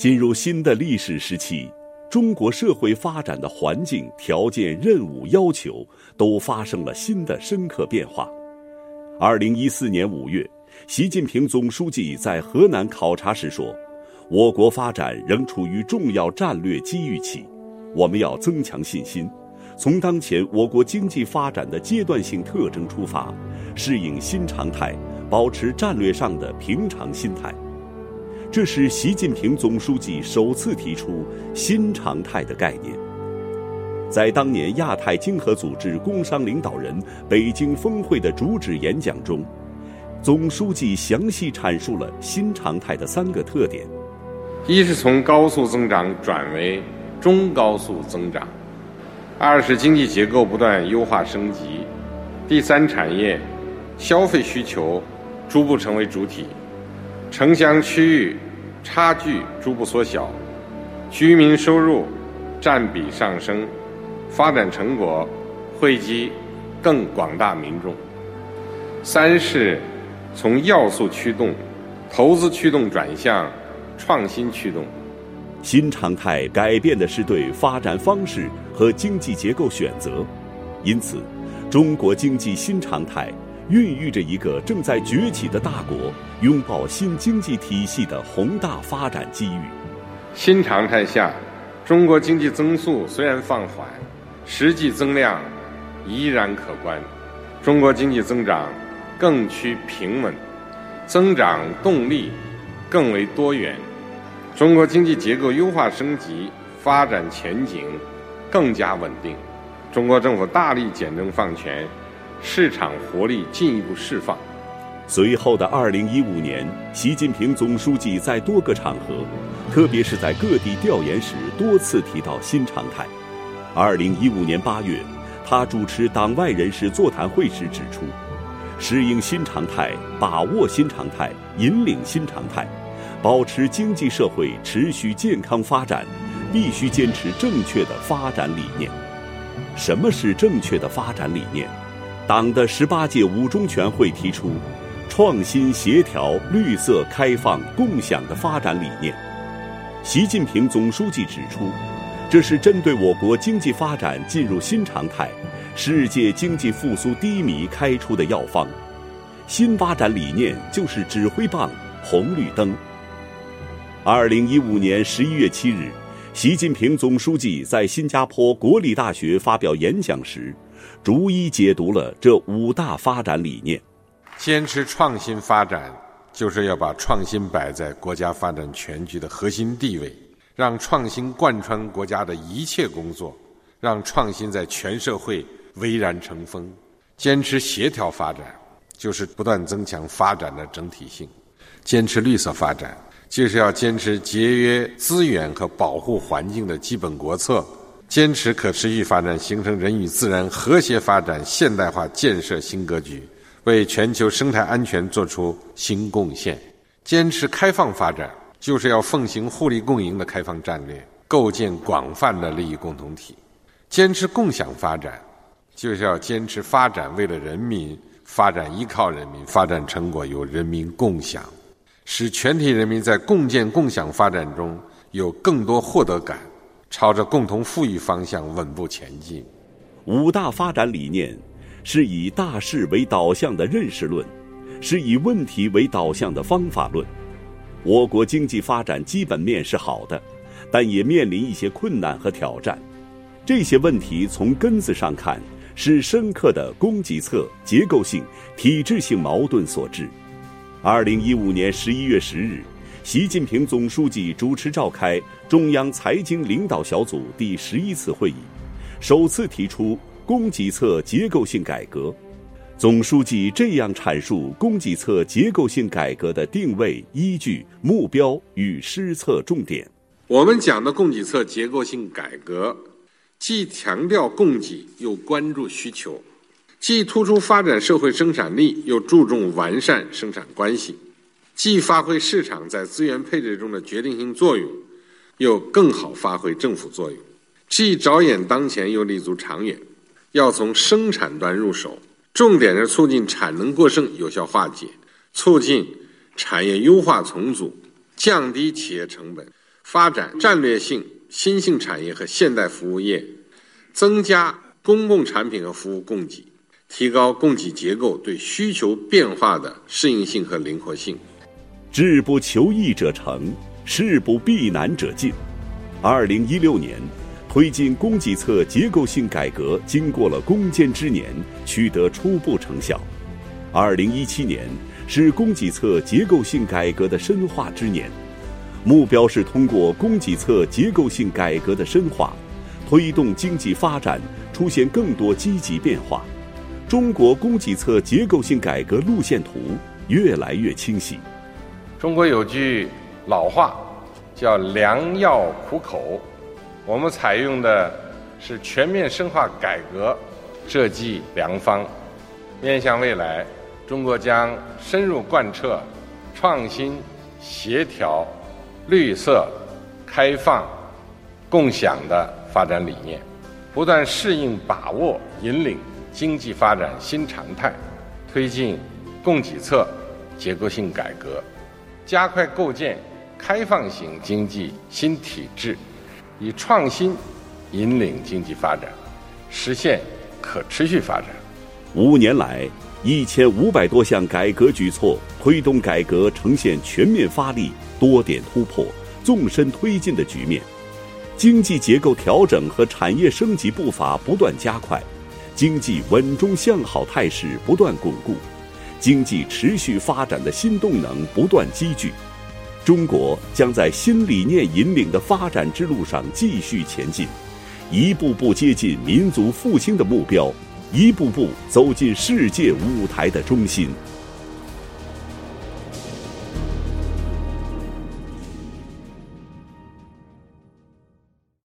进入新的历史时期，中国社会发展的环境、条件、任务、要求都发生了新的深刻变化。二零一四年五月，习近平总书记在河南考察时说：“我国发展仍处于重要战略机遇期，我们要增强信心，从当前我国经济发展的阶段性特征出发，适应新常态，保持战略上的平常心态。”这是习近平总书记首次提出“新常态”的概念。在当年亚太经合组织工商领导人北京峰会的主旨演讲中，总书记详细阐述了新常态的三个特点：一是从高速增长转为中高速增长；二是经济结构不断优化升级；第三，产业消费需求逐步成为主体。城乡区域差距逐步缩小，居民收入占比上升，发展成果惠及更广大民众。三是从要素驱动、投资驱动转向创新驱动。新常态改变的是对发展方式和经济结构选择，因此，中国经济新常态。孕育着一个正在崛起的大国拥抱新经济体系的宏大发展机遇。新常态下，中国经济增速虽然放缓，实际增量依然可观。中国经济增长更趋平稳，增长动力更为多元。中国经济结构优化升级，发展前景更加稳定。中国政府大力简政放权。市场活力进一步释放。随后的二零一五年，习近平总书记在多个场合，特别是在各地调研时，多次提到新常态。二零一五年八月，他主持党外人士座谈会时指出，适应新常态、把握新常态、引领新常态，保持经济社会持续健康发展，必须坚持正确的发展理念。什么是正确的发展理念？党的十八届五中全会提出“创新、协调、绿色、开放、共享”的发展理念。习近平总书记指出，这是针对我国经济发展进入新常态、世界经济复苏低迷开出的药方。新发展理念就是指挥棒、红绿灯。二零一五年十一月七日，习近平总书记在新加坡国立大学发表演讲时。逐一解读了这五大发展理念。坚持创新发展，就是要把创新摆在国家发展全局的核心地位，让创新贯穿国家的一切工作，让创新在全社会蔚然成风。坚持协调发展，就是不断增强发展的整体性。坚持绿色发展，就是要坚持节约资源和保护环境的基本国策。坚持可持续发展，形成人与自然和谐发展现代化建设新格局，为全球生态安全作出新贡献。坚持开放发展，就是要奉行互利共赢的开放战略，构建广泛的利益共同体。坚持共享发展，就是要坚持发展为了人民，发展依靠人民，发展成果由人民共享，使全体人民在共建共享发展中有更多获得感。朝着共同富裕方向稳步前进。五大发展理念是以大势为导向的认识论，是以问题为导向的方法论。我国经济发展基本面是好的，但也面临一些困难和挑战。这些问题从根子上看，是深刻的供给侧结构性、体制性矛盾所致。二零一五年十一月十日。习近平总书记主持召开中央财经领导小组第十一次会议，首次提出供给侧结构性改革。总书记这样阐述供给侧结构性改革的定位、依据、目标与施策重点。我们讲的供给侧结构性改革，既强调供给，又关注需求；既突出发展社会生产力，又注重完善生产关系。既发挥市场在资源配置中的决定性作用，又更好发挥政府作用；既着眼当前，又立足长远。要从生产端入手，重点是促进产能过剩有效化解，促进产业优化重组，降低企业成本，发展战略性新兴产业和现代服务业，增加公共产品和服务供给，提高供给结构对需求变化的适应性和灵活性。志不求易者成，事不避难者进。二零一六年，推进供给侧结构性改革经过了攻坚之年，取得初步成效。二零一七年是供给侧结构性改革的深化之年。目标是通过供给侧结构性改革的深化，推动经济发展出现更多积极变化。中国供给侧结构性改革路线图越来越清晰。中国有句老话，叫“良药苦口”，我们采用的是全面深化改革这剂良方。面向未来，中国将深入贯彻创新、协调。绿色、开放、共享的发展理念，不断适应、把握、引领经济发展新常态，推进供给侧结构性改革，加快构建开放型经济新体制，以创新引领经济发展，实现可持续发展。五年来，一千五百多项改革举措推动改革呈现全面发力。多点突破、纵深推进的局面，经济结构调整和产业升级步伐不断加快，经济稳中向好态势不断巩固，经济持续发展的新动能不断积聚。中国将在新理念引领的发展之路上继续前进，一步步接近民族复兴的目标，一步步走进世界舞台的中心。